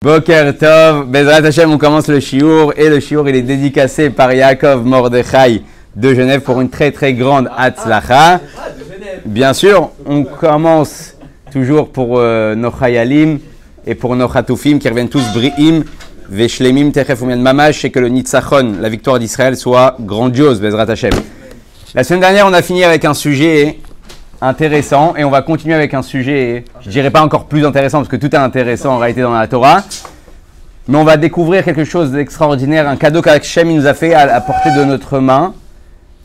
Boker Tov, Bezrat Hashem, on commence le shiur et le shiur il est dédicacé par Yaakov Mordechai de Genève pour une très très grande Hatzlacha. Bien sûr, on commence toujours pour euh, nos Chayalim et pour nos Chatoufim qui reviennent tous Bri'im, Veshlemim, Techef Mamash et que le Nitzachon, la victoire d'Israël, soit grandiose, Bezrat Hashem. La semaine dernière, on a fini avec un sujet intéressant et on va continuer avec un sujet, je dirais pas encore plus intéressant parce que tout est intéressant en réalité dans la Torah, mais on va découvrir quelque chose d'extraordinaire, un cadeau qu'Hachem nous a fait à la portée de notre main,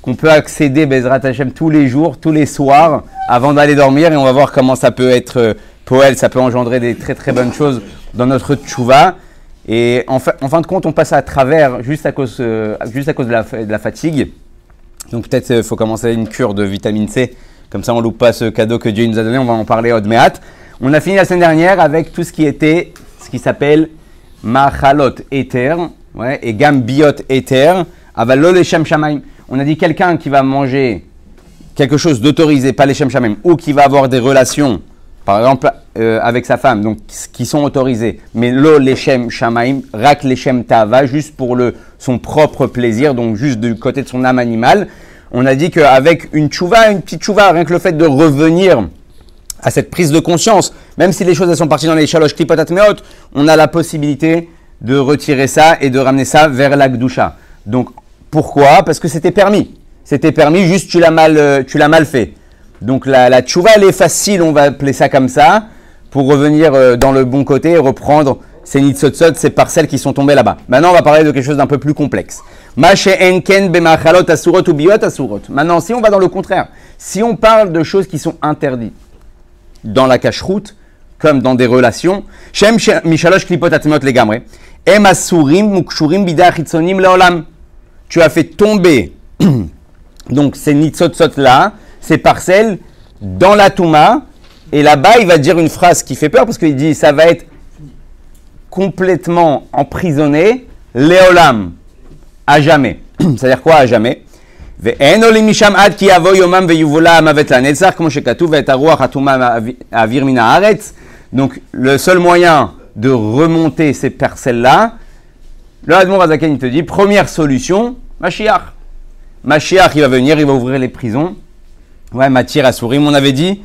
qu'on peut accéder Bezrat Hashem tous les jours, tous les soirs, avant d'aller dormir et on va voir comment ça peut être euh, poël, ça peut engendrer des très très bonnes choses dans notre tchouva. Et en, en fin de compte, on passe à travers juste à cause, euh, juste à cause de, la, fatigue. Donc peut-être il faut commencer une cure de vitamine C. Comme ça, on loupe pas ce cadeau que Dieu nous a donné. On va en parler au Dmeat. On a fini la semaine dernière avec tout ce qui était, ce qui s'appelle Machalot Ether, ouais, et Gambiot Ether, Avalol et Shamaim. On a dit quelqu'un qui va manger quelque chose d'autorisé, pas les Shamaim, ou qui va avoir des relations, par exemple, euh, avec sa femme, donc qui sont autorisées, mais lo leshem shamaim, rak leshem tava, juste pour le, son propre plaisir, donc juste du côté de son âme animale. On a dit qu'avec une tchouva, une petite tchouva, rien que le fait de revenir à cette prise de conscience, même si les choses sont parties dans les shalosh klipotat meot, on a la possibilité de retirer ça et de ramener ça vers la gdusha. Donc pourquoi? Parce que c'était permis. C'était permis, juste tu l'as mal, euh, tu l'as mal fait. Donc la, la tchouva, elle est facile, on va appeler ça comme ça, pour revenir euh, dans le bon côté et reprendre ces nitsotsot, ces parcelles qui sont tombées là-bas. Maintenant, on va parler de quelque chose d'un peu plus complexe. Asurot ou biot asurot. Maintenant, si on va dans le contraire, si on parle de choses qui sont interdites dans la cache-route, comme dans des relations, shem she- mishalosh klipot legamre, em asurim mukshurim leolam. Tu as fait tomber donc ces nitsotsot là, ces parcelles, dans la Touma. Et là-bas, il va dire une phrase qui fait peur parce qu'il dit ça va être complètement emprisonné, Léolam, à jamais. C'est-à-dire quoi à jamais? Donc, le seul moyen de remonter ces parcelles-là, le Hadmon Razaken, il te dit, première solution, Mashiach. Mashiach, il va venir, il va ouvrir les prisons. Ouais, Matir Sourim, on avait dit,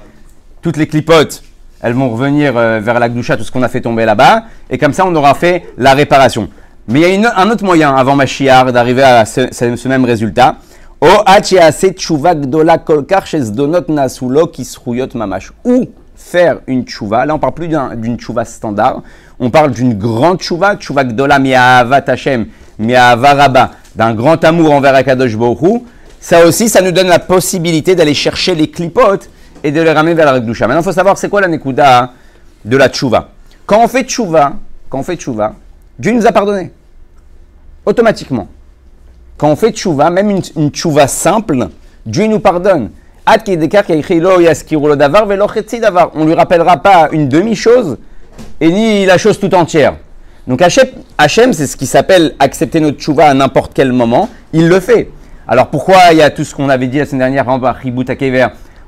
toutes les clipotes, elles vont revenir euh, vers la Gdusha, tout ce qu'on a fait tomber là-bas, et comme ça, on aura fait la réparation. Mais il y a un autre moyen, avant Mashiach, d'arriver à ce, même résultat. Mamash. Ou faire une tchouva. Là, on parle plus d'un- d'une tchouva standard. On parle d'une grande tchouva, tchouva gdola mi'ahavat Hashem, mi'ahava rabba, d'un grand amour envers Akadosh Hu. Ça aussi, ça nous donne la possibilité d'aller chercher les clipotes et de les ramener vers la Gdusha. Maintenant, il faut savoir c'est quoi la nekuda de la tchouva. Quand on fait tchouva, quand on fait tchouva, Dieu nous a pardonné. Automatiquement. Quand on fait tchouva, même une, une tchouva simple, Dieu nous pardonne. On lui rappellera pas une demi-chose et ni la chose tout entière. Donc Hachem, c'est ce qui s'appelle accepter notre tchouva à n'importe quel moment. Il le fait. Alors pourquoi il y a tout ce qu'on avait dit la semaine dernière, à Ribut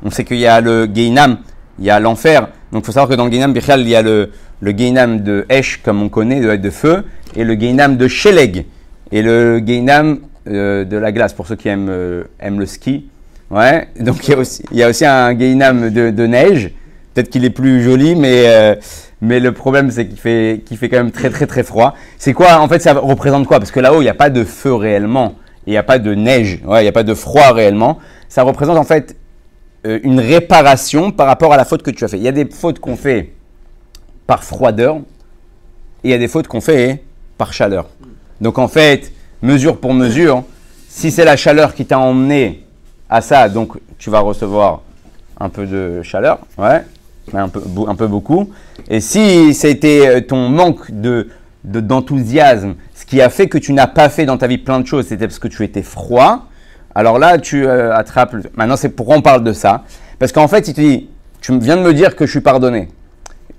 On sait qu'il y a le Geinam, il y a l'enfer. Donc il faut savoir que dans le Geinam, il y a le, le Geinam de Esh, comme on connaît, de, feu, et le Geinam de Sheleg, et le Geinam euh, de la glace, pour ceux qui aiment, euh, aiment le ski. Ouais, donc il y a aussi, un Geinam de, neige. Peut-être qu'il est plus joli, mais, euh, mais le problème, c'est qu'il fait, qu'il fait quand même très, très, très froid. C'est quoi En fait, ça représente quoi? Parce que là-haut, il n'y a pas de feu réellement. Il n'y a pas de neige. Ouais, il n'y a pas de froid réellement. Ça représente en fait une réparation par rapport à la faute que tu as fait. Il y a des fautes qu'on fait par froideur et il y a des fautes qu'on fait par chaleur. Donc en fait, mesure pour mesure, si c'est la chaleur qui t'a emmené à ça, donc tu vas recevoir un peu de chaleur, ouais, un peu, un peu beaucoup. Et si c'était euh, ton manque de- d'enthousiasme, ce qui a fait que tu n'as pas fait dans ta vie plein de choses, c'était parce que tu étais froid. Alors là, tu euh, attrapes. Maintenant, c'est pourquoi on parle de ça? Parce qu'en fait, il te dit, tu viens de me dire que je suis pardonné.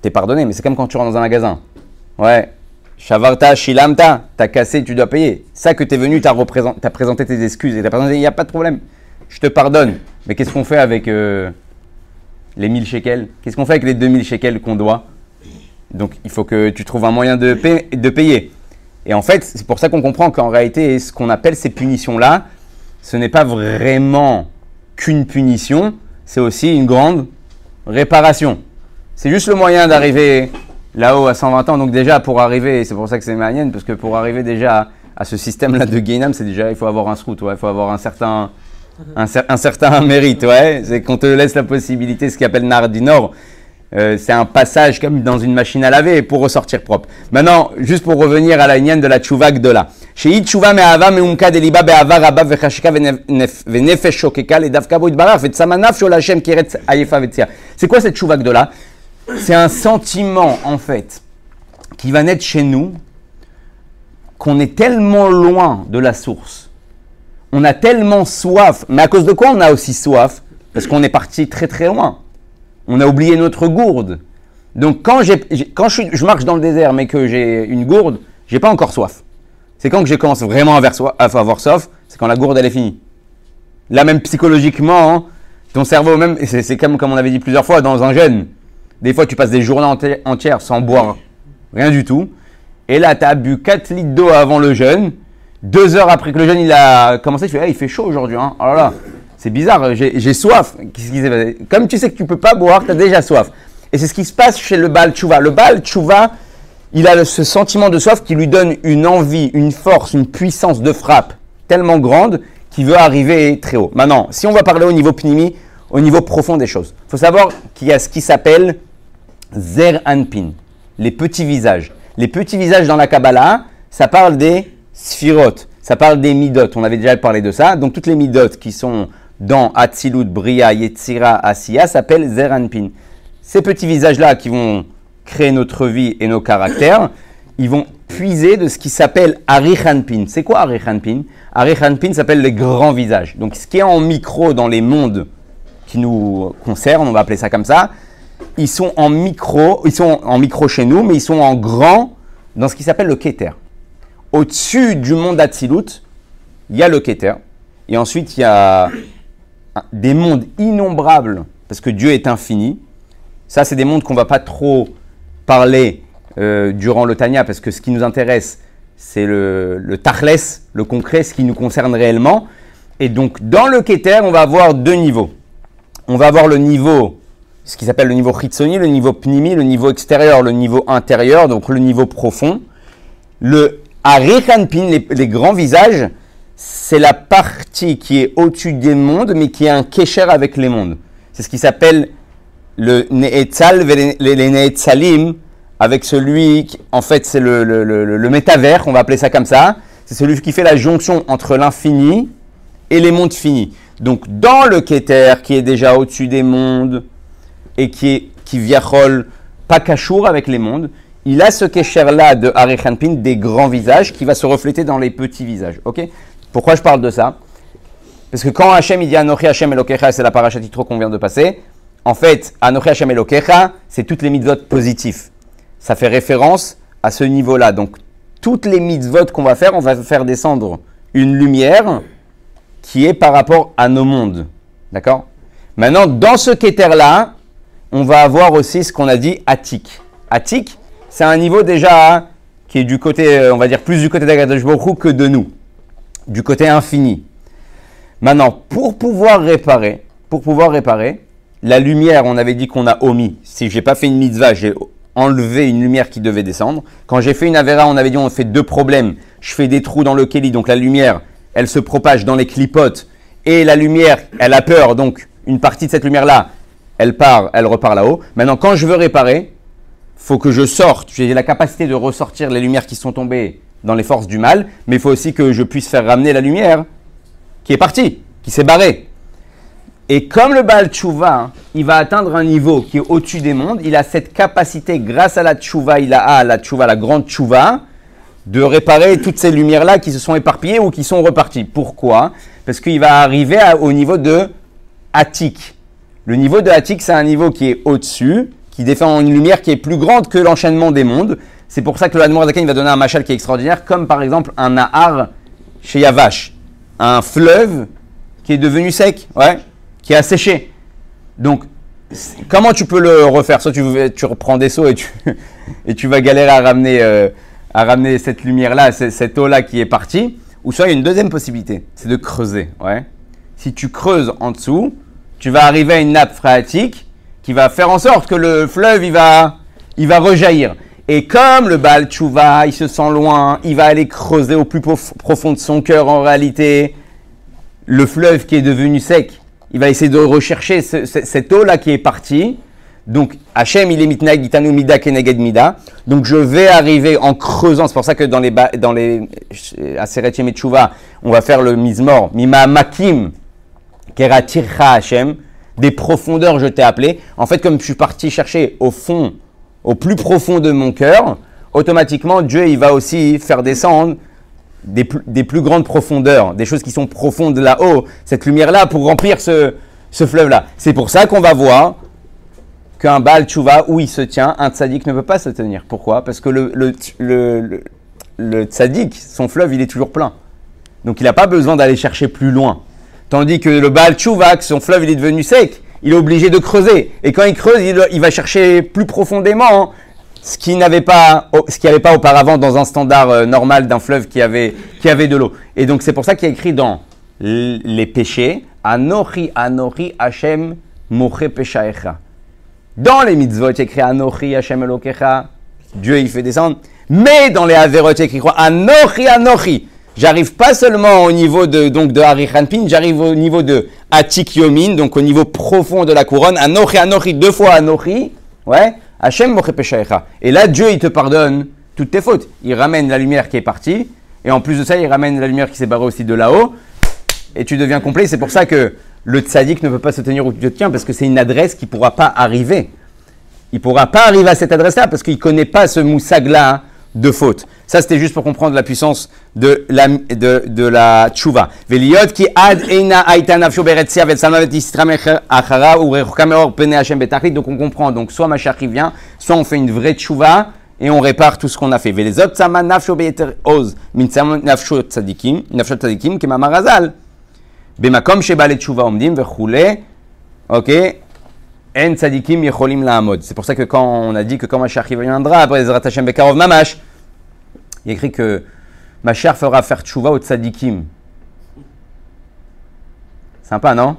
T'es pardonné, mais c'est comme quand tu rentres dans un magasin. Ouais. Shavarta, Shilamta, t'as cassé, tu dois payer. Ça que t'es venu, t'as présenté tes excuses et t'as présenté, il n'y a pas de problème. Je te pardonne. Mais qu'est-ce qu'on fait avec euh, les 1000 shekels? Qu'est-ce qu'on fait avec les 2000 shekels qu'on doit? Donc il faut que tu trouves un moyen de, de payer. Et en fait, c'est pour ça qu'on comprend qu'en réalité, ce qu'on appelle ces punitions-là, ce n'est pas vraiment qu'une punition, c'est aussi une grande réparation. C'est juste le moyen d'arriver là-haut à 120 ans. Donc déjà, pour arriver, c'est pour ça que c'est manienne, parce que pour arriver déjà à ce système-là de Gainam, c'est déjà, il faut avoir un scout, ouais, il faut avoir un certain, un, certain mérite, ouais. C'est qu'on te laisse la possibilité, ce qu'on appelle Nard du Nord, euh, c'est un passage comme dans une machine à laver pour ressortir propre. Maintenant, juste pour revenir à la ligne de la tchouva gdola. C'est quoi cette tchouva gdola? C'est un sentiment, en fait, qui va naître chez nous, qu'on est tellement loin de la source. On a tellement soif. Mais à cause de quoi on a aussi soif? Parce qu'on est parti très très loin on a oublié notre gourde. Donc quand, je, marche dans le désert mais que j'ai une gourde, j'ai pas encore soif. C'est quand que je commence vraiment à, avoir soif, c'est quand la gourde elle est finie. Là même psychologiquement, hein, ton cerveau même, c'est comme, comme on avait dit plusieurs fois dans un jeûne. Des fois tu passes des journées entières sans boire rien du tout. Et là tu as bu 4 litres d'eau avant le jeûne. Deux heures après que le jeûne il a commencé, tu fais, il fait chaud aujourd'hui. Hein. Oh c'est bizarre, j'ai soif. Comme tu sais que tu peux pas boire, tu as déjà soif. Et c'est ce qui se passe chez le Baal Tchouva. Le Baal Tchouva, il a ce sentiment de soif qui lui donne une envie, une force, une puissance de frappe tellement grande qu'il veut arriver très haut. Maintenant, si on va parler au niveau pnimi, au niveau profond des choses, il faut savoir qu'il y a ce qui s'appelle Zer Anpin, les petits visages. Les petits visages dans la Kabbalah, ça parle des sphirotes, ça parle des midot. On avait déjà parlé de ça. Donc toutes les midot qui sont dans Atzilut, Bria, Yetzira, Asiya s'appelle Zeranpin. Ces petits visages-là qui vont créer notre vie et nos caractères, ils vont puiser de ce qui s'appelle Arichanpin. C'est quoi Arichanpin? Arichanpin s'appelle les grands visages. Donc ce qui est en micro dans les mondes qui nous concernent, on va appeler ça comme ça, ils sont en micro, ils sont en micro chez nous, mais ils sont en grand dans ce qui s'appelle le Keter. Au-dessus du monde d'Atsilut, il y a le Keter. Et ensuite, il y a des mondes innombrables, parce que Dieu est infini. Ça, c'est des mondes qu'on ne va pas trop parler euh, durant le Tanya, parce que ce qui nous intéresse, c'est le, le le concret, ce qui nous concerne réellement. Et donc, dans le Keter, on va avoir deux niveaux. On va avoir le niveau, ce qui s'appelle le niveau Chitsoni, le niveau Pnimi, le niveau extérieur, le niveau intérieur, donc le niveau profond. Le Arichanpin, les, les grands visages, c'est la partie qui est au-dessus des mondes, mais qui est un kécher avec les mondes. C'est ce qui s'appelle le Neetzal, les avec celui qui, en fait, c'est le, le, métavers, on va appeler ça comme ça. C'est celui qui fait la jonction entre l'infini et les mondes finis. Donc, dans le Keter, qui est déjà au-dessus des mondes, et qui est, qui pas cachour avec les mondes, il a ce kécher-là de Arichanpin, des grands visages, qui va se refléter dans les petits visages. Ok? Pourquoi je parle de ça? Parce que quand Hachem il dit Anochi Hachem Elokecha, c'est la paracha titro qu'on vient de passer, en fait, Anochi Hachem Elokecha, c'est toutes les mitzvot positifs. Ça fait référence à ce niveau-là. Donc, toutes les mitzvot qu'on va faire, on va faire descendre une lumière qui est par rapport à nos mondes. D'accord? Maintenant, dans ce kéter-là, on va avoir aussi ce qu'on a dit Attic. Attic, c'est un niveau déjà qui est du côté, euh, on va dire, plus du côté d'Agadash que de nous du côté infini. Maintenant, pour pouvoir réparer, pour pouvoir réparer, la lumière, on avait dit qu'on a omis. Si j'ai pas fait une mitzvah, j'ai enlevé une lumière qui devait descendre. Quand j'ai fait une avera, on avait dit on fait deux problèmes. Je fais des trous dans le keli, donc la lumière, elle se propage dans les clipotes et la lumière, elle a peur, donc une partie de cette lumière-là, elle part, elle repart là-haut. Maintenant, quand je veux réparer, faut que je sorte. J'ai la capacité de ressortir les lumières qui sont tombées dans les forces du mal, mais il faut aussi que je puisse faire ramener la lumière qui est partie, qui s'est barrée. Et comme le Baal Tchouva, hein, il va atteindre un niveau qui est au-dessus des mondes, il a cette capacité, grâce à la Tchouva, il a à la Tchouva, la grande Tchouva, de réparer toutes ces lumières-là qui se sont éparpillées ou qui sont reparties. Pourquoi? Parce qu'il va arriver au niveau de Attic. Le niveau de Attic, c'est un niveau qui est au-dessus, qui défend une lumière qui est plus grande que l'enchaînement des mondes. C'est pour ça que le Zaken va donner un machal qui est extraordinaire, comme par exemple un Nahar chez Yavash, un fleuve qui est devenu sec, ouais, qui a séché. Donc, comment tu peux le refaire? Soit tu, reprends des seaux et tu, vas galérer à ramener, euh, cette lumière-là, cette eau-là qui est partie. Ou soit il y a une deuxième possibilité, c'est de creuser. Ouais. Si tu creuses en dessous, tu vas arriver à une nappe phréatique qui va faire en sorte que le fleuve il va rejaillir. Et comme le Baal Tchouva, il se sent loin, il va aller creuser au plus profond de son cœur en réalité le fleuve qui est devenu sec. Il va essayer de rechercher cette eau-là qui est partie. Donc, Hachem, il est mitna gitanu mida keneged mida. Donc, je vais arriver en creusant. C'est pour ça que dans les, dans les Aseret on va faire le mizmor. Mima makim keratircha Hachem. Des profondeurs, je t'ai appelé. En fait, comme je suis parti chercher au fond, au plus profond de mon cœur, automatiquement, Dieu, il va aussi faire descendre des, plus grandes profondeurs, des choses qui sont profondes là-haut, cette lumière-là, pour remplir ce, fleuve-là. C'est pour ça qu'on va voir qu'un Baal Tchouva, où il se tient, un tzaddik ne peut pas se tenir. Pourquoi? Parce que le, le, tzaddik, son fleuve, il est toujours plein. Donc il n'a pas besoin d'aller chercher plus loin. Tandis que le Baal Tchouva, son fleuve, il est devenu sec, il est obligé de creuser. Et quand il creuse, il, va chercher plus profondément hein, ce qui n'avait pas, ce qui pas auparavant dans un standard euh, normal d'un fleuve qui avait, qui avait de l'eau. Et donc c'est pour ça qu'il y a écrit dans les péchés, Anochi, Anochi, Hashem, Moche Peshaecha. Dans les mitzvot, il y a écrit Anochi Hashem Elokecha, Dieu il fait descendre. Mais dans les Averot, il y a écrit quoi? Anochi, Anochi. J'arrive pas seulement au niveau de, donc, de Harichanpin, j'arrive au niveau de Atik Yomin, donc au niveau profond de la couronne. Anochi, Anochi, deux fois Anochi. Ouais. Peshaecha. Et là, Dieu il te pardonne toutes tes fautes. Il ramène la lumière qui est partie. Et en plus de ça, il ramène la lumière qui s'est barrée aussi de là-haut. Et tu deviens complet. C'est pour ça que le tzaddik ne peut pas se tenir où tu te tiens parce que c'est une adresse qui ne pourra pas arriver. Il ne pourra pas arriver à cette adresse-là parce qu'il ne connaît pas ce moussag-là de faute. Ça, c'était juste pour comprendre la puissance de la, de, de la ad eina aïta nafio beretsia vel salmavet istra achara ou rechamor pene hachem. Donc, on comprend. Donc, soit Machachri vient, soit on fait une vraie tchouva et on répare tout ce qu'on a fait. Velezot sama nafio beter oz min sama nafio tzadikim, nafio tzadikim ke mamarazal. Bemakom sheba le tchouva omdim vechule. Ok. Ok? En tzadikim yecholim la'amod. C'est pour ça que quand on a dit que quand Machar viendra, après Ezrat Hashem Bekarov Mamash, il écrit que Machar fera faire tchouva au tzadikim. Sympa, non?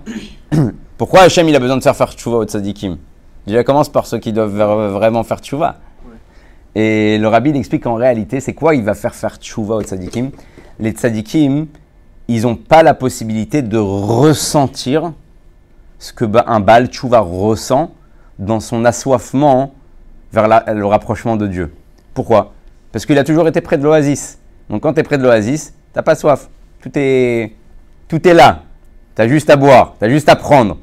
Pourquoi Hachem il a besoin de faire faire tchouva au tzadikim? Déjà commence par ceux qui doivent vraiment faire tchouva. Et le rabbi explique qu'en réalité, c'est quoi il va faire faire tchouva au tzadikim? Les tzadikim, ils n'ont pas la possibilité de ressentir ce que un Baal Tchouva ressent dans son assoiffement vers le rapprochement de Dieu. Pourquoi? Parce qu'il a toujours été près de l'oasis. Donc quand tu es près de l'oasis, tu n'as pas soif. Tout est, tout est là. Tu as juste à boire, tu as juste à prendre.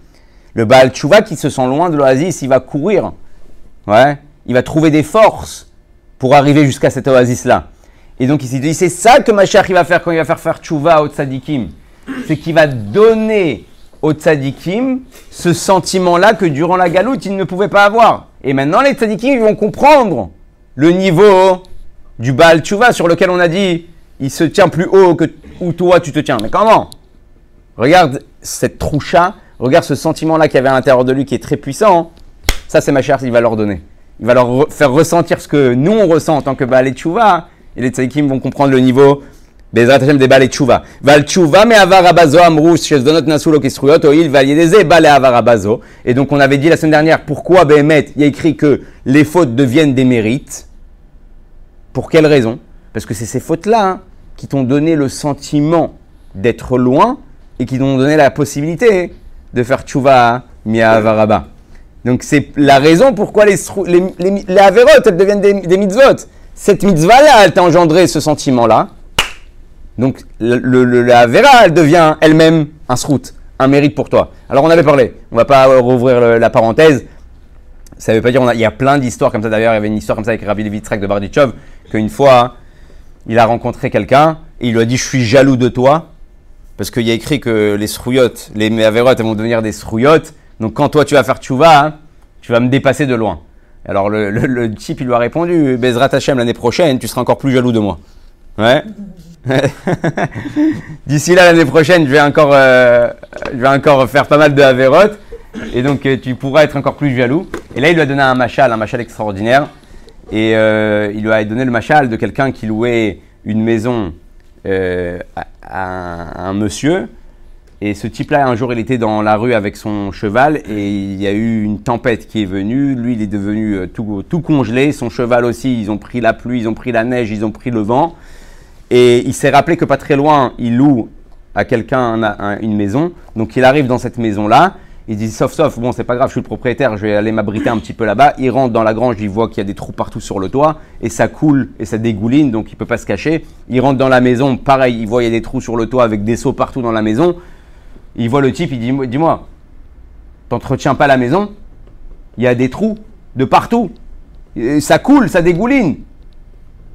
Le Baal Tchouva qui se sent loin de l'oasis, il va courir. Ouais, il va trouver des forces pour arriver jusqu'à cette oasis-là. Et donc il s'est dit, c'est ça que Mashiach il va faire quand il va faire faire tchouva au tzadikim. C'est qu'il va donner au tzadikim ce sentiment-là que durant la galoute, il ne pouvait pas avoir. Et maintenant, les tzadikim ils vont comprendre le niveau du Baal tchouva sur lequel on a dit, il se tient plus haut que où toi tu te tiens. Mais comment? Regarde cette troucha, regarde ce sentiment-là qu'il y avait à l'intérieur de lui qui est très puissant. Ça, c'est Mashiach, il va leur donner. Il va leur faire ressentir ce que nous on ressent en tant que Baal et tchouva et les tzadikim vont comprendre le niveau Et donc on avait dit la semaine dernière pourquoi Behemet il y a écrit que les fautes deviennent des mérites? Pour quelle raison? Parce que c'est ces fautes-là hein, qui t'ont donné le sentiment d'être loin et qui t'ont donné la possibilité de faire Tchouva mi avaraba. Donc c'est la raison pourquoi les, les, les, deviennent des, des mitzvot cette mitzvah-là, elle t'a engendré ce sentiment-là. Donc la vera, elle devient elle-même un srout, un mérite pour toi. Alors on avait parlé, on va pas rouvrir la parenthèse. Ça veut pas dire, il y a plein d'histoires comme ça. D'ailleurs, il y avait une histoire comme ça avec Rabbi Levitrek de Bardichov, qu'une fois, il a rencontré quelqu'un et il lui a dit Je suis jaloux de toi. Parce qu'il y a écrit que les srouillottes, les avérotes, elles vont devenir des srouillottes. Donc quand toi tu vas faire tchouva, tu vas me dépasser de loin. Alors le, le, type, il lui a répondu, Bezrat Hashem, l'année prochaine, tu seras encore plus jaloux de moi. Ouais. D'ici là, l'année prochaine, je vais, encore, euh, je vais encore faire pas mal de Averot. Et donc, euh, tu pourras être encore plus jaloux. Et là, il lui a donné un machal, un machal extraordinaire. Et euh, il lui a donné le machal de quelqu'un qui louait une maison à, un monsieur. Et ce type-là, un jour, il était dans la rue avec son cheval et il y a eu une tempête qui est venue. Lui, il est devenu tout congelé. Son cheval aussi, ils ont pris la pluie, ils ont pris la neige, ils ont pris le vent. Et il s'est rappelé que pas très loin, il loue à quelqu'un un- un- une maison. Donc il arrive dans cette maison-là. Il dit sauf sauf, bon c'est pas grave, je suis le propriétaire, je vais aller m'abriter un petit peu là-bas. Il rentre dans la grange, il voit qu'il y a des trous partout sur le toit et ça coule et ça dégouline, donc il peut pas se cacher. Il rentre dans la maison, pareil, il voit il y a des trous sur le toit avec des seaux partout dans la maison. Il voit le type, il dit dis-moi, t'entretiens pas la maison? Il y a des trous de partout, ça coule, ça dégouline.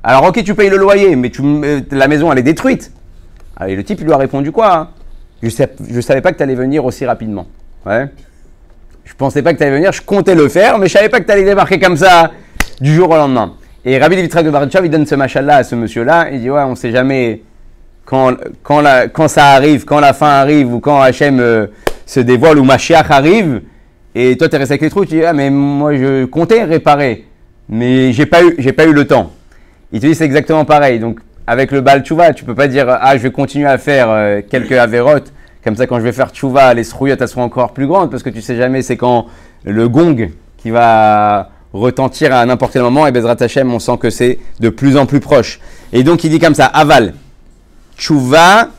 Alors ok, tu payes le loyer, mais tu, euh, la maison elle est détruite. Ah, et le type il lui a répondu quoi hein? Je je savais pas que tu allais venir aussi rapidement. Ouais. Je pensais pas que tu allais venir, je comptais le faire, mais je savais pas que tu allais débarquer comme ça du jour au lendemain. Et Rabbi Levitrag de Baritchav, il donne ce machin-là à ce monsieur-là, il dit ouais, on sait jamais quand, ça arrive, quand la fin arrive, ou quand Hachem euh, se dévoile, ou Mashiach arrive, et toi tu es resté avec les trous, tu dis ah mais moi je comptais réparer, mais j'ai pas eu le temps Il te dit c'est exactement pareil. Donc avec le bal tchouva, tu peux pas dire ah je vais continuer à faire euh, quelques avérotes. Comme ça quand je vais faire tchouva, les srouillottes elles seront encore plus grandes parce que tu sais jamais c'est quand le gong qui va retentir à n'importe quel moment et Bezrat Hashem on sent que c'est de plus en plus proche. Et donc il dit comme ça aval tchouva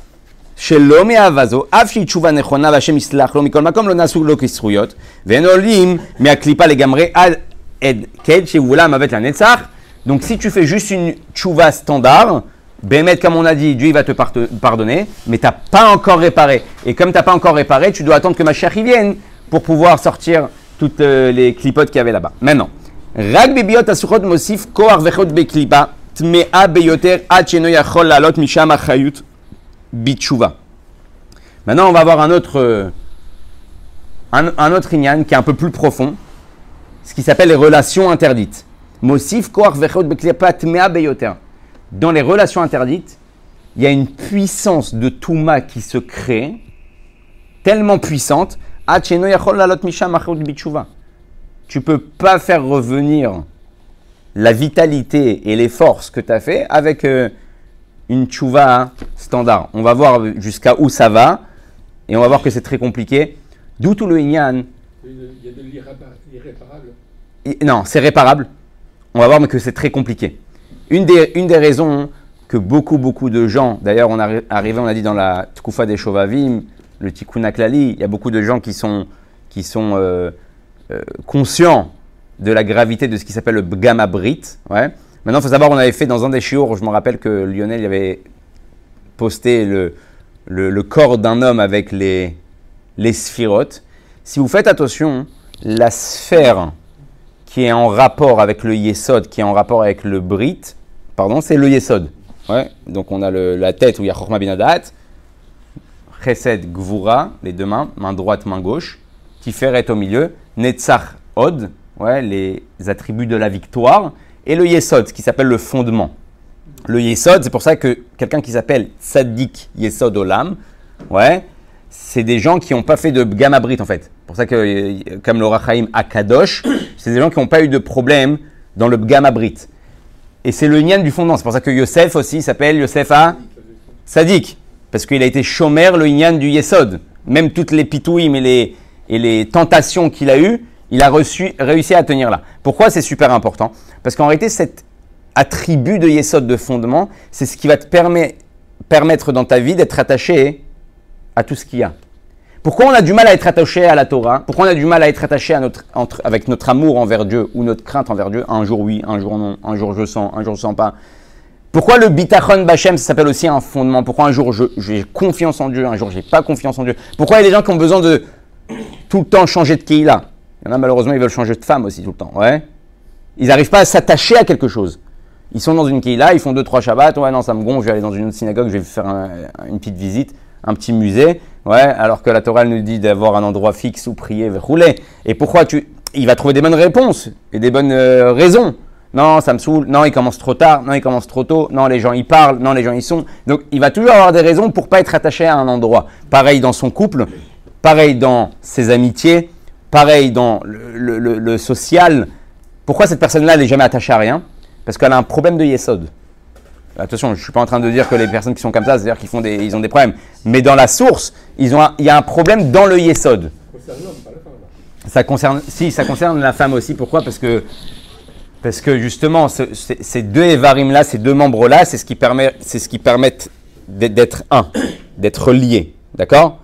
שלא מהאהבה אף שהיא תשובה נכונה והשם יסלח לו, מכל מקום לא נעשו לו כזכויות, ואין עולים מהקליפה לגמרי עד עד קד שיבולה מוות לנצח. donc si tu fais juste une tchouva standard, Bémet, comme on a dit, Dieu va te pardonner, mais tu n'as pas encore réparé. Et comme tu n'as pas encore réparé, tu dois attendre que ma chère vienne pour pouvoir sortir toutes euh, les clipotes qu'il y avait là-bas. Maintenant, Rag bibiot asuchot mosif koar vechot beklipa, tmea beyoter ad sheno yachol lalot misham achayut Bitchouva. Maintenant, on va voir un autre, euh, un, un autre inyan qui est un peu plus profond, ce qui s'appelle les relations interdites. Mosif. Dans les relations interdites, il y a une puissance de Touma qui se crée, tellement puissante, bitchouva. Tu peux pas faire revenir la vitalité et les forces que tu as fait avec euh, une tchouva standard. On va voir jusqu'à où ça va et on va voir que c'est très compliqué. D'où tout le inyan. Il y a de l'irrépa- l'irréparable. Non, c'est réparable. On va voir mais que c'est très compliqué. Une des, une des raisons que beaucoup, beaucoup de gens, d'ailleurs on est arrivé, on a dit dans la Tkoufa des Shovavim, le Tikkun Aklali, il y a beaucoup de gens qui sont, qui sont euh, euh, conscients de la gravité de ce qui s'appelle le Bgama Brit. Ouais. Maintenant, il faut savoir, on avait fait dans un des chiours, je me rappelle que Lionel avait posté le, le, le corps d'un homme avec les, les sphirotes. Si vous faites attention, la sphère qui est en rapport avec le Yesod, qui est en rapport avec le Brit, pardon, c'est le Yesod. Ouais. Donc on a la tête où il y a Chorma Binadat, Chesed Gvura, les deux mains, main droite, main gauche, Tiferet au milieu, Netzach Od, ouais, les attributs de la victoire, et le Yesod, qui s'appelle le fondement. Le Yesod, c'est pour ça que quelqu'un qui s'appelle Tzadik Yesod Olam, ouais, c'est des gens qui n'ont pas fait de brit en fait. Pour ça que, euh, comme le Rachaim Akadosh, c'est des gens qui n'ont pas eu de problème dans le gamma brit. Et c'est le nyan du fondement. C'est pour ça que Yosef aussi s'appelle Yosef A. Sadik, parce qu'il a été chomer le Inyan du Yesod. Même toutes les pitouim et les, tentations qu'il a eues, il a réussi à tenir là. Pourquoi c'est super important? Parce qu'en réalité, cet attribut de Yesod de fondement, c'est ce qui va te permet- permettre dans ta vie d'être attaché à tout ce qu'il y a. Pourquoi on a du mal à être attaché à la Torah? Pourquoi on a du mal à être attaché avec notre amour envers Dieu ou notre crainte envers Dieu? Un jour oui, un jour non, un jour je sens, un jour je sens pas. Pourquoi le bitachon bachem, ça s'appelle aussi un fondement? Pourquoi un jour j'ai confiance en Dieu, un jour j'ai pas confiance en Dieu? Pourquoi il y a des gens qui ont besoin de tout le temps changer de Keïla Il y en a malheureusement, ils veulent changer de femme aussi tout le temps. Ouais. Ils n'arrivent pas à s'attacher à quelque chose. Ils sont dans une Keïla, ils font deux, trois Shabbats. Ouais, non, ça me gonfle, je vais aller dans une autre synagogue, je vais faire un- une petite visite, un petit musée. Ouais, alors que la Torah nous dit d'avoir un endroit fixe où prier, rouler. Et pourquoi tu. Il va trouver des bonnes réponses et des bonnes euh, raisons. Non, ça me saoule. Non, il commence trop tard. Non, il commence trop tôt. Non, les gens y parlent. Non, les gens y sont. Donc, il va toujours avoir des raisons pour pas être attaché à un endroit. Pareil dans son couple, pareil dans ses amitiés, pareil dans le, le- social. Pourquoi cette personne-là, n'est jamais attachée à rien? Parce qu'elle a un problème de yesod. Attention, je ne suis pas en train de dire que les personnes qui sont comme ça, c'est-à-dire qu'ils font des, ils ont des problèmes. Mais dans la source, il y a un problème dans le yesod. là. Ça concerne, si, ça concerne la femme aussi. Pourquoi? Parce que, parce que justement, ce- ce- ces deux évarim-là, ces deux membres-là, c'est ce qui permet, c'est ce qui d'être- un, d'être liés. D'accord?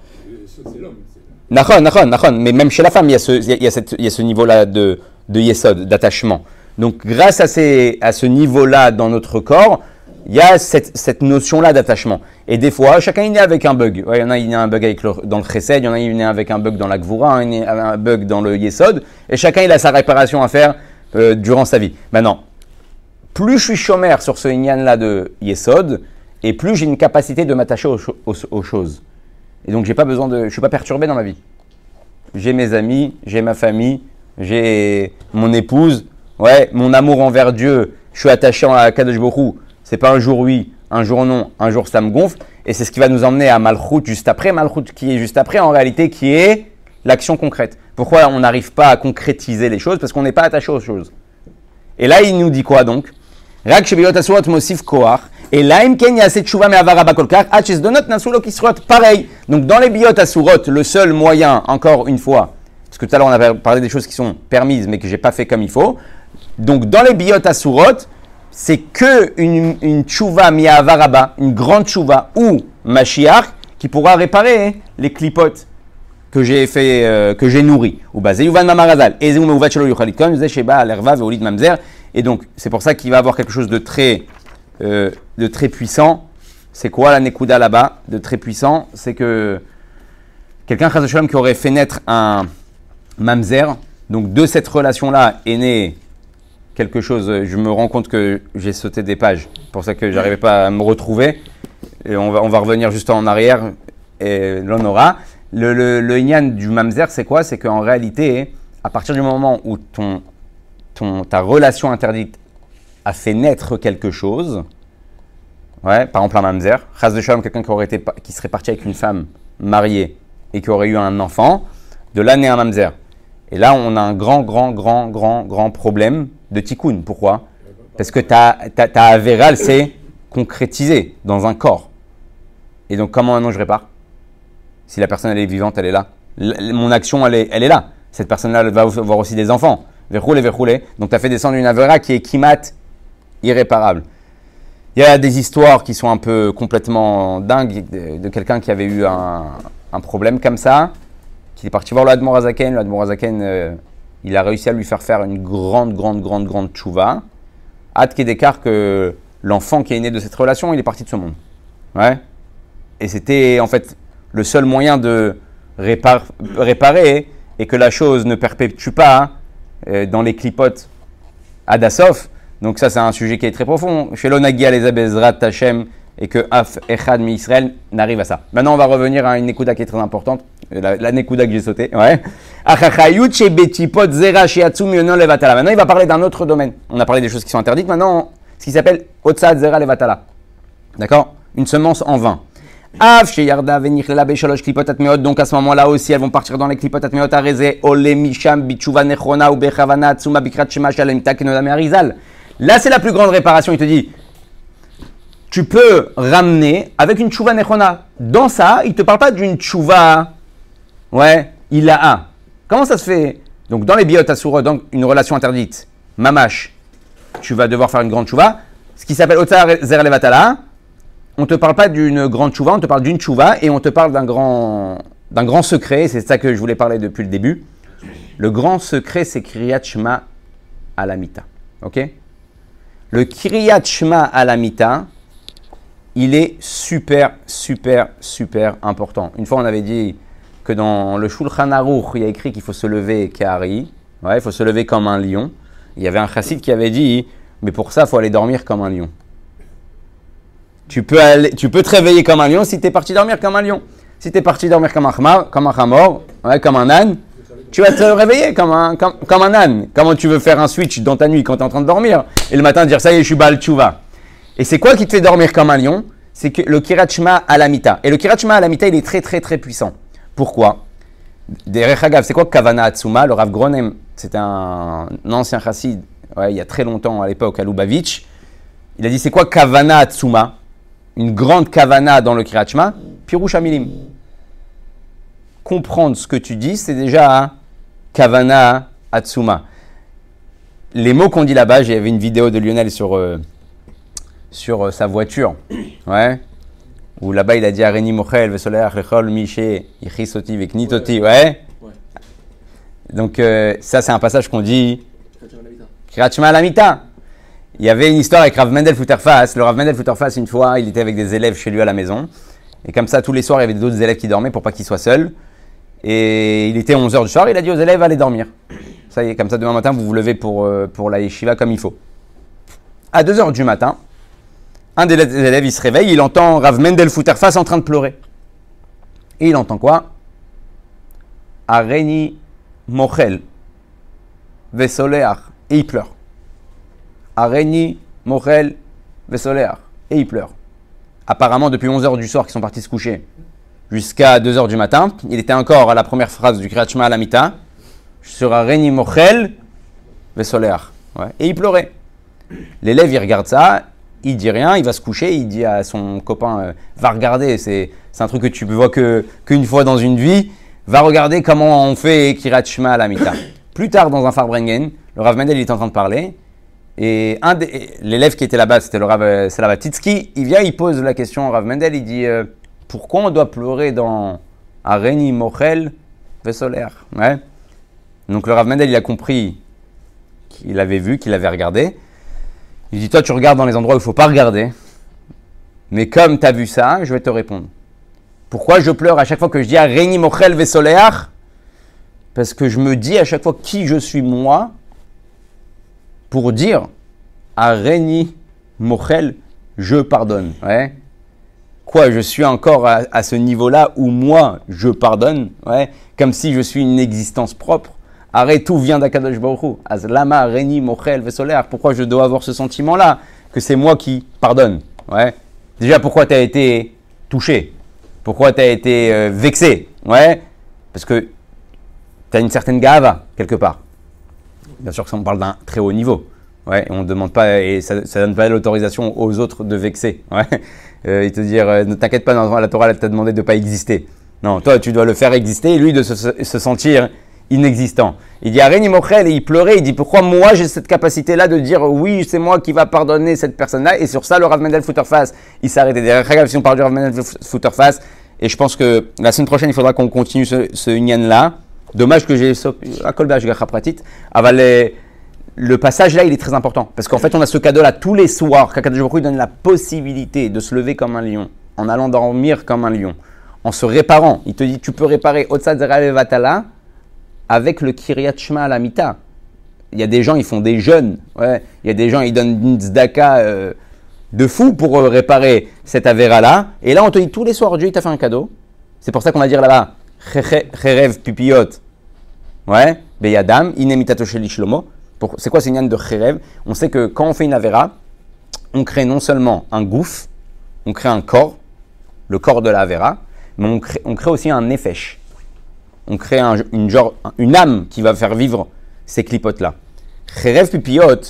Nachon, nachon, nachon. Mais même chez la femme, il y a ce, niveau-là de, de yesod, d'attachement. Donc, grâce à ce niveau-là dans notre corps, il y a cette, notion-là d'attachement. Et des fois, chacun est né avec un bug. Il y en a, il y un bug dans le chesed, il y en a, il avec un bug dans la gvura, un, bug dans le yesod. Et chacun, il a sa réparation à faire euh, durant sa vie. Maintenant, plus je suis chômeur sur ce inyan-là de yesod, et plus j'ai une capacité de m'attacher aux, cho- aux- aux choses. Et donc, j'ai pas besoin de, je suis pas perturbé dans ma vie. J'ai mes amis, j'ai ma famille, j'ai mon épouse, ouais, mon amour envers Dieu. Je suis attaché à Kadosh Borou. C'est pas un jour oui, un jour non, un jour ça me gonfle. Et c'est ce qui va nous emmener à Malchut juste après. Malchut qui est juste après, en réalité, qui est l'action concrète. Pourquoi on n'arrive pas à concrétiser les choses? Parce qu'on n'est pas attaché aux choses. Et là, il nous dit quoi donc? Et là, im ken tshuva kisrot. Pareil. Donc, dans les biyot asurot, le seul moyen, encore une fois, parce que tout à l'heure, on avait parlé des choses qui sont permises, mais que j'ai pas fait comme il faut. Donc, dans les biyot asurot, c'est que une, une tshuva mi'avar haba, une grande tshuva, ou Mashiach, qui pourra réparer les clipotes que j'ai fait, euh, que j'ai nourri. Ou bah. Et donc, c'est pour ça qu'il va avoir quelque chose de très, euh, de très puissant. C'est quoi la Nekuda là-bas De très puissant? C'est que quelqu'un, qui aurait fait naître un Mamzer. Donc, de cette relation-là est né quelque chose. Je me rends compte que j'ai sauté des pages. Pour ça que j'arrivais pas à me retrouver. Et on va, revenir juste en arrière. Et l'on aura. Le, le, le inyan du mamzer, c'est quoi? C'est qu'en réalité, à partir du moment où ton, ta relation interdite a fait naître quelque chose, ouais, par exemple un mamzer, Chaz de Shalom, quelqu'un qui, qui serait parti avec une femme mariée et qui aurait eu un enfant, de là naît un mamzer. Et là, on a un grand, grand, grand, grand, grand problème de tikkun. Pourquoi? Parce que ta, ta, ta avéral, c'est concrétisé dans un corps. Et donc, comment maintenant je répare? Si la personne elle est vivante, elle est là. Mon action, elle est, elle est là. Cette personne-là va avoir aussi des enfants. Verroulé, verroulé. Donc, tu as fait descendre une avéra qui est kimat irréparable. Il y a des histoires qui sont un peu complètement dingues de, quelqu'un qui avait eu un, un problème comme ça, qui est parti voir le Admor Azaken. Azaken, euh, il a réussi à lui faire faire une grande, grande, grande, grande tchouva. Hâte qu'il déclare que l'enfant qui est né de cette relation, il est parti de ce monde. Ouais. Et c'était en fait le seul moyen de répar- réparer et que la chose ne perpétue pas euh, dans les clipotes Adasov. Donc ça, c'est un sujet qui est très profond. Chez l'Onagi Bezrat Tachem et que Af Echad mi Israël n'arrive à ça. Maintenant, on va revenir à une Nekuda qui est très importante. Euh, La, la Nekuda que j'ai sautée. Ouais. Maintenant, il va parler d'un autre domaine. On a parlé des choses qui sont interdites. Maintenant, ce qui s'appelle Otsad Zera Levatala. D'accord? Une semence en atmeot. Donc à ce moment-là aussi, elles vont partir dans les klipot atmeot areze ole misham bichuva nechona ou bechavana tsuma bikrat shema shalem takenoda me'arizal. Là, c'est la plus grande réparation. Il te dit, tu peux ramener avec une tchouva nechona. Dans ça, il te parle pas d'une tchouva, ouais, il a un. Comment ça se fait? Donc dans les biot asuro, donc une relation interdite, mamash, tu vas devoir faire une grande tchouva. Ce qui s'appelle otar zer levatala, on ne te parle pas d'une grande chouva, on te parle d'une chouva et on te parle d'un grand, d'un grand secret. C'est ça que je voulais parler depuis le début. Le grand secret, c'est Kriyat Shema Alamita. Ok? Le Kriyat Shema Alamita, il est super, super, super important. Une fois, on avait dit dans le Shulchan Aruch, il y a écrit qu'il faut se lever Kari. Il faut se lever comme un lion. Il y avait un chassid qui avait dit, mais pour ça, il faut aller dormir comme un lion. Tu peux, tu te réveiller comme un lion si tu es parti dormir comme un lion. Si tu es parti dormir comme un khamar, comme un comme un âne, tu vas te réveiller comme un, âne. Comment tu veux faire un switch dans ta nuit quand tu es en train de dormir et le matin dire ça y est, je suis bal tchouva. Et c'est quoi qui te fait dormir comme un lion? C'est le kirachma alamita. Et le kirachma alamita, il est très très très puissant. Pourquoi? C'est quoi Kavana Atsuma? Le Rav Gronem, c'était un, ancien chassid, ouais, il y a très longtemps à l'époque, à Lubavitch. Il a dit c'est quoi Kavana Atsuma? Une grande Kavana dans le Kirachma Pirush Amilim. Comprendre ce que tu dis, c'est déjà Kavana Atsuma. Les mots qu'on dit là-bas, j'avais une vidéo de Lionel sur, euh, sur euh, sa voiture. Ouais. Où là-bas, il a dit Areni Mochel, Vesoleach, Lechol, Miché, Ichisoti, Veknitoti. Ouais. Ouais. Donc, euh, ça, c'est un passage qu'on dit Shema Lamita. Il y avait une histoire avec Rav Mendel Futterfass. Le Rav Mendel Futterfass, une fois, il était avec des élèves chez lui à la maison. Et comme ça, tous les soirs, il y avait d'autres élèves qui dormaient pour pas qu'il soit seul. Et il était 11h du soir, il a dit aux élèves, allez dormir. Ça y est, comme ça, demain matin, vous vous levez pour, euh, pour la yeshiva comme il faut. À 2h du matin, un des élèves, se réveille, il entend Rav Mendel Futterfass en train de pleurer. Et il entend quoi? Areni Mochel Vesoleach. Et il pleure. Areni Mochel Vesoleach. Et il pleure. Apparemment, depuis 11h du soir qu'ils sont partis se coucher jusqu'à 2h du matin, il était encore à la première phrase du Kriyat Shema à la Mita. Sur Areni Mochel Vesoleach. Ouais. Et il pleurait. L'élève, il regarde ça, il dit rien, il va se coucher, il dit à son copain, euh, va regarder, c'est un truc que tu vois que qu'une fois dans une vie, va regarder comment on fait Kirat Shema à la Mita. Plus tard, dans un Farbrengen, le Rav Mendel il est en train de parler, et un l'élève qui était là-bas, c'était le Rav euh, Salavatitsky, il vient, il pose la question au Rav Mendel, il dit, euh, pourquoi on doit pleurer dans Areni Mochel Vesoler ouais. Donc le Rav Mendel, il a compris qu'il avait vu, qu'il avait regardé. Il dit, toi, tu regardes dans les endroits où il ne faut pas regarder. Mais comme tu as vu ça, je vais te répondre. Pourquoi je pleure à chaque fois que je dis Areni Mochel Vesoleach Parce que je me dis à chaque fois qui je suis moi pour dire Areni Mochel, je pardonne. Quoi, je suis encore à, à ce niveau-là où moi, je pardonne, comme si je suis une existence propre. Arrête, tout vient d'Akadosh Baruch. Az lama reni mochel vesoler. Pourquoi je dois avoir ce sentiment-là que c'est moi qui pardonne, ouais? Déjà, pourquoi tu as été touché? Pourquoi tu as été euh, vexé, ouais? Parce que tu as une certaine gava quelque part. Bien sûr que ça, on parle d'un très haut niveau. Ouais, on ne demande pas, et ça ne donne pas l'autorisation aux autres de vexer. Ouais? Euh, et te dire, euh, ne t'inquiète pas, la Torah, t'a demandé de ne pas exister. Non, toi, tu dois le faire exister et lui de se sentir inexistant. Il dit, Areni Mochel, et il pleurait, il dit, pourquoi moi j'ai cette capacité-là de dire, oui, c'est moi qui va pardonner cette personne-là? Et sur ça, le Rav Mendel Futterfass, il. Derrière, regarde, si on parle du Rav Mendel Futterfass, et je pense que la semaine prochaine, il faudra qu'on continue ce, ce Inyan-là. Dommage que j'ai à Kolbach Pratit. Avaler le passage là, il est très important. Parce qu'en fait, on a ce cadeau-là tous les soirs. Kakadosh Hu donne la possibilité de se lever comme un lion, en allant dormir comme un lion, en se réparant. Il te dit, tu peux réparer Otsad Vatala avec le Kiryat Shema à. Il y a des gens, ils font des jeûnes. Ouais. Il y a des gens, ils donnent une tzedaka euh, de fou pour euh, réparer cette Avera-là. Et là, on te dit tous les soirs, Dieu, il t'a fait un cadeau. C'est pour ça qu'on va dire là-bas, Cherev Pipiyot. Ouais, Beyadam, Inemitato Shlomo. C'est quoi ce de Cherev On sait que quand on fait une Avera, on crée non seulement un gouffre, on crée un corps, le corps de la Avera, mais on crée, on crée aussi un Nefesh. On crée un- une, âme qui va faire vivre ces clipotes-là. Cherev Pipiyot,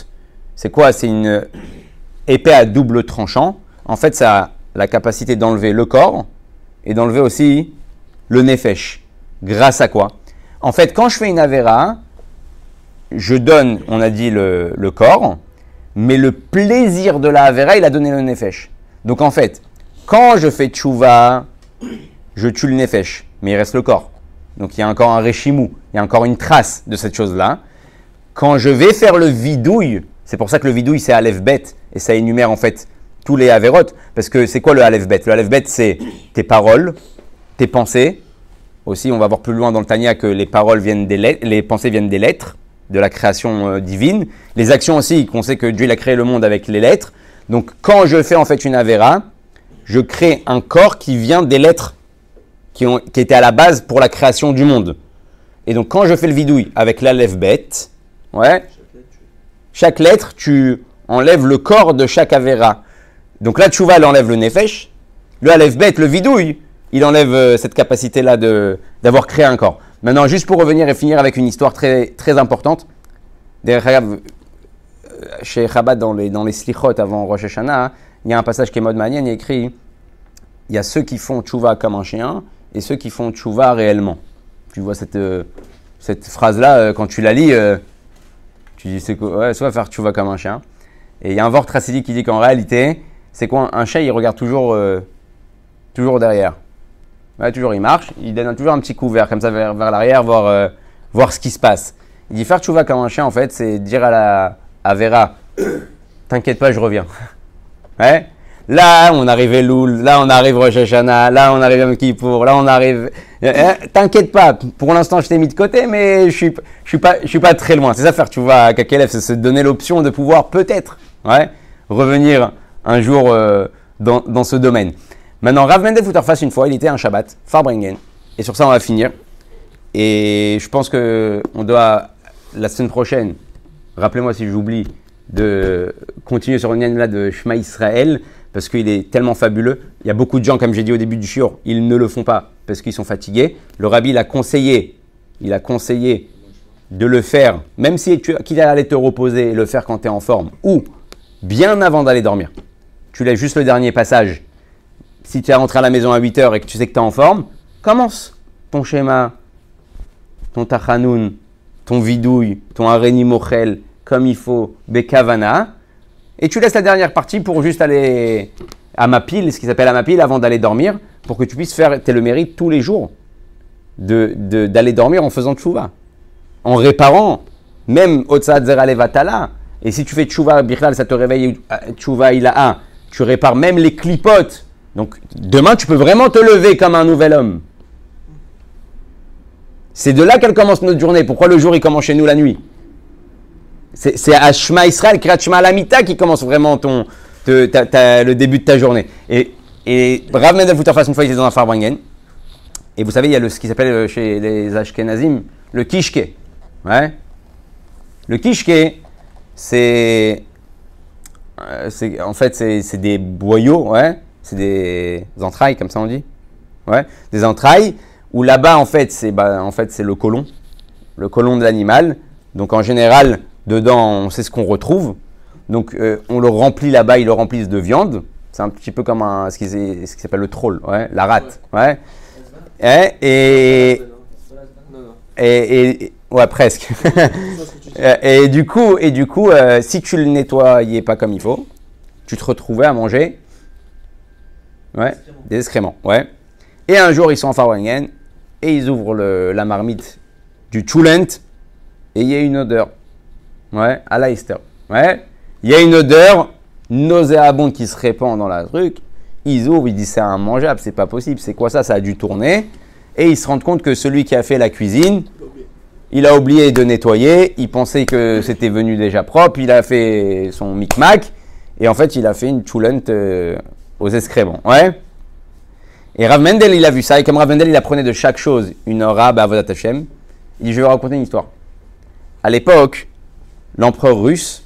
c'est quoi? C'est une épée à double tranchant. En fait, ça a la capacité d'enlever le corps et d'enlever aussi le nefesh. Grâce à quoi? En fait, quand je fais une avera, je donne, on a dit, le, le corps, mais le plaisir de la avera, il a donné le nefesh. Donc en fait, quand je fais tchouva, je tue le nefesh, mais il reste le corps. Donc il y a encore un réchimou, il y a encore une trace de cette chose-là. Quand je vais faire le vidouille, c'est pour ça que le vidouille c'est Aleph Bet et ça énumère en fait tous les avérotes. Parce que c'est quoi le Aleph Bet? Le Aleph Bet c'est tes paroles, tes pensées. Aussi, on va voir plus loin dans le Tania que les paroles viennent des lettres, les pensées viennent des lettres, de la création euh, divine. Les actions aussi, qu'on sait que Dieu a créé le monde avec les lettres. Donc quand je fais en fait une avéra, je crée un corps qui vient des lettres qui, ont, qui étaient à la base pour la création du monde. Et donc quand je fais le vidouille avec l'Aleph Bet, ouais, chaque lettre, tu enlèves le corps de chaque Avera. Donc là, Tchouva, elle enlève le Nefesh. Le Aleph Bet, le vidouille, il enlève euh, cette capacité-là d'avoir créé un corps. Maintenant, juste pour revenir et finir avec une histoire très, très importante. Euh, chez Chabad, dans les, dans les slichot avant Rosh Hashanah, il y a un passage qui est mode manienne, il y a écrit il y a ceux qui font tchouva comme un chien et ceux qui font tchouva réellement. Tu vois cette, euh, cette phrase-là, euh, quand tu la lis, euh, tu dis c'est quoi Ouais, soit faire tchouva comme un chien? Et il y a un vort tracidique qui dit qu'en réalité, c'est quoi Un chien, il regarde toujours, toujours derrière. Ouais, toujours, il marche, il donne toujours un petit coup vers, comme ça vers, vers l'arrière, voir, voir ce qui se passe. Il dit faire tchouva comme un chien, en fait, c'est dire à, la, à Vera T'inquiète pas, je reviens. Ouais? Là, on arrive Elul, là, on arrive Rosh Hashanah, là, on arrive Yom Kippour, là, on arrive. Eh, eh, T'inquiète pas, pour l'instant, je t'ai mis de côté, mais je suis, suis pas, très loin. C'est ça faire, tu vois, à Kakelev, c'est se donner l'option de pouvoir peut-être, ouais, revenir un jour euh, dans, ce domaine. Maintenant, Rav Mendel Futterfass, une fois, il était un Shabbat, Farbringen, et sur ça, on va finir. Et je pense que on doit, la semaine prochaine, rappelez-moi si j'oublie, de continuer sur une là de Shema Israël, parce qu'il est tellement fabuleux. Il y a beaucoup de gens, comme j'ai dit au début du shiur, ils ne le font pas parce qu'ils sont fatigués. Le rabbi l'a conseillé, il a conseillé de le faire, même si tu qu'il allait te reposer et le faire quand tu es en forme, ou bien avant d'aller dormir. Tu laisses juste le dernier passage. Si tu es rentré à la maison à 8 heures et que tu sais que tu es en forme, commence ton schéma, ton tachanoun, ton vidouille, ton areni mochel, comme il faut, bekavana, et tu laisses la dernière partie pour juste aller à ma pile, ce qui s'appelle à ma pile, avant d'aller dormir, pour que tu puisses faire, tu le mérite tous les jours d'aller de, d'aller dormir en faisant tchouva, en réparant, même Otsad Zeralevatala. Et si tu fais tchouva, Birlal, ça te réveille tchouva ilaha, tu répares même les clipotes. Donc demain, tu peux vraiment te lever comme un nouvel homme. C'est de là qu'elle commence notre journée. Pourquoi le jour il commence chez nous la nuit? C'est à Shema Israël, Kriyat Shema Alamita qui commence vraiment ton, le début de ta journée. Et, Rav Mendel il dans un Farbringen. Et vous savez, il y a le, ce qui s'appelle euh, chez les Ashkenazim le kishke. Le kishke, c'est. euh, en fait, c'est des boyaux, ouais. C'est des entrailles, comme ça on dit. Ouais. Des entrailles, où là-bas, en fait, c'est bah, en fait, le côlon. Le côlon de l'animal. Donc, en général, dedans, on sait ce qu'on retrouve. Donc, euh, on le remplit là-bas, ils le remplissent de viande. C'est un petit peu comme un, ce qui, ce qui s'appelle le troll, ouais, la rate. Ouais. Ouais, et, et, et- ouais, presque. et, et du coup, et du coup euh, si tu le nettoyais pas comme il faut, tu te retrouvais à manger ouais, des excréments. Ouais. Et un jour, ils sont en Farwangen et ils ouvrent le- la marmite du Chulent et il y a une odeur. Ouais, à l'Eister. Ouais. Il y a une odeur nauséabonde qui se répand dans la truc. Ils ouvrent, ils disent c'est immangeable, c'est pas possible. C'est quoi ça? Ça a dû tourner. Et ils se rendent compte que celui qui a fait la cuisine, il a oublié de nettoyer. Il pensait que c'était venu déjà propre. Il a fait son micmac. Et en fait, il a fait une choulente euh, aux excréments. Ouais. Et Rav Mendel, il a vu ça. Et comme Rav Mendel, il apprenait de chaque chose une rab à Avodat Hashem, il dit Je vais raconter une histoire. À l'époque, l'empereur russe,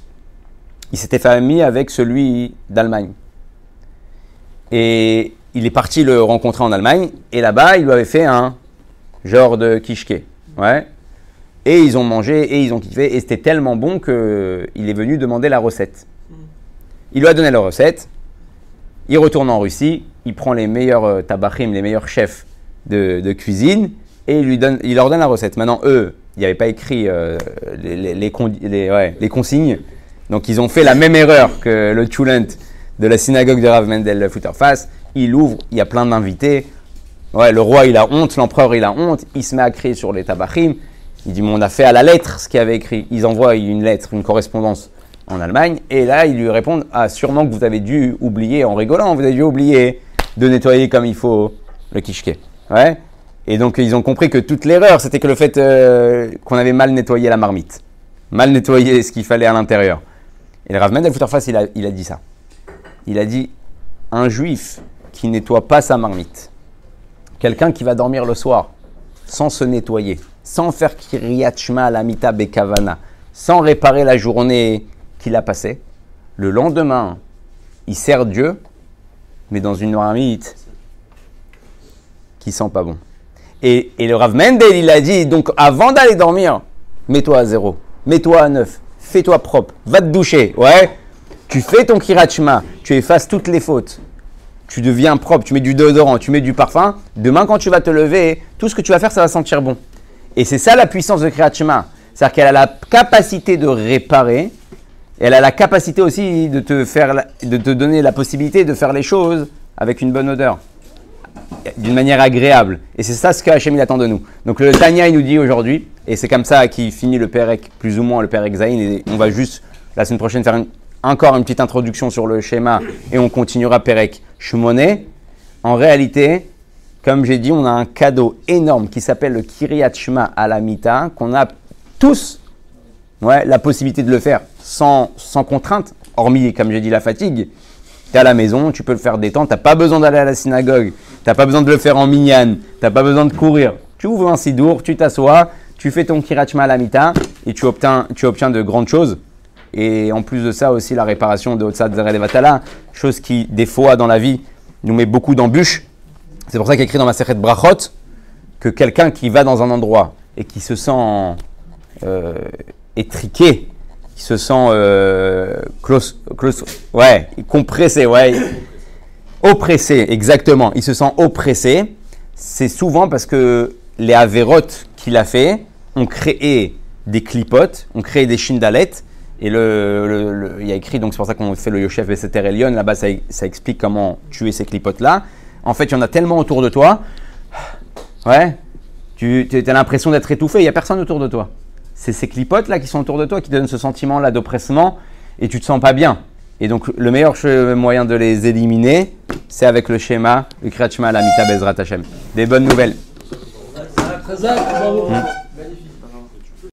il s'était fait ami avec celui d'Allemagne. Et il est parti le rencontrer en Allemagne. Et là-bas, il lui avait fait un genre de kishke. Ouais. Et ils ont mangé et ils ont kiffé. Et c'était tellement bon qu'il est venu demander la recette. Il lui a donné la recette. Il retourne en Russie. Il prend les meilleurs euh, tabachim, les meilleurs chefs de, cuisine. Et il, il leur donne la recette. Maintenant, eux, il n'y avait pas écrit euh, les, consignes. Donc, ils ont fait la même erreur que le Chulent de la synagogue de Rav Mendel Futterfass. Il ouvre, il y a plein d'invités. Ouais, le roi, il a honte, l'empereur, il a honte. Il se met à crier sur les tabachim. Il dit, mais on a fait à la lettre ce qu'il avait écrit. Ils envoient une lettre, une correspondance en Allemagne. Et là, ils lui répondent, ah, sûrement que vous avez dû oublier, en rigolant, vous avez dû oublier de nettoyer comme il faut le kishke. Ouais. Et donc, ils ont compris que toute l'erreur, c'était que le fait euh, qu'on avait mal nettoyé la marmite. Mal nettoyé ce qu'il fallait à l'intérieur. Et le Rav Mendel il a, dit ça. Il a dit, un juif qui nettoie pas sa marmite, quelqu'un qui va dormir le soir sans se nettoyer, sans faire Kiryat Shema Lamita Bekavana, sans réparer la journée qu'il a passée, le lendemain, il sert Dieu, mais dans une marmite qui sent pas bon. Et, le Rav Mendel, il a dit, donc avant d'aller dormir, mets-toi à zéro, mets-toi à neuf, fais-toi propre, va te doucher, ouais. Tu fais ton kirachma, tu effaces toutes les fautes, tu deviens propre, tu mets du déodorant, tu mets du parfum. Demain, quand tu vas te lever, tout ce que tu vas faire, ça va sentir bon. Et c'est ça la puissance de kirachma. C'est-à-dire qu'elle a la capacité de réparer, elle a la capacité aussi de te, faire, de te donner la possibilité de faire les choses avec une bonne odeur, d'une manière agréable. Et c'est ça ce que Hachem il attend de nous. Donc le Tanya il nous dit aujourd'hui, et c'est comme ça qu'il finit le Perek, plus ou moins le Perek Zain, et on va juste la semaine prochaine faire encore une petite introduction sur le schéma, et on continuera Perek Shmoné. En réalité, comme j'ai dit, on a un cadeau énorme qui s'appelle le Kiryat Shema à la Mita, qu'on a tous ouais, la possibilité de le faire sans, sans contrainte, hormis, comme j'ai dit, la fatigue. Tu à la maison, tu peux le faire détendre, tu n'as pas besoin d'aller à la synagogue, tu pas besoin de le faire en minyan, tu pas besoin de courir. Tu ouvres un sidour, tu t'assois, tu fais ton kirachma à la mita et tu obtiens, tu obtiens de grandes choses. Et en plus de ça aussi la réparation de Otsad Vatala, chose qui des fois dans la vie nous met beaucoup d'embûches. C'est pour ça qu'il écrit dans ma de Brachot que quelqu'un qui va dans un endroit et qui se sent euh, étriqué, qui se sent euh, close, ouais, compressé, ouais, oppressé, exactement. Il se sent oppressé. C'est souvent parce que les avérotes qu'il a fait ont créé des clipotes, ont créé des shindalettes. Et le, il y a écrit, donc c'est pour ça qu'on fait le Yoshef Beseter Elion, là-bas ça, ça explique comment tuer ces clipotes-là. En fait, il y en a tellement autour de toi, ouais, tu as l'impression d'être étouffé, il n'y a personne autour de toi. C'est ces clipotes là qui sont autour de toi qui donnent ce sentiment là d'oppressement et tu te sens pas bien. Et donc le meilleur moyen de les éliminer, c'est avec le schéma, le Kriyat Shema, la Mita Bezrat Hashem. Des bonnes nouvelles. Très bravo. Mm.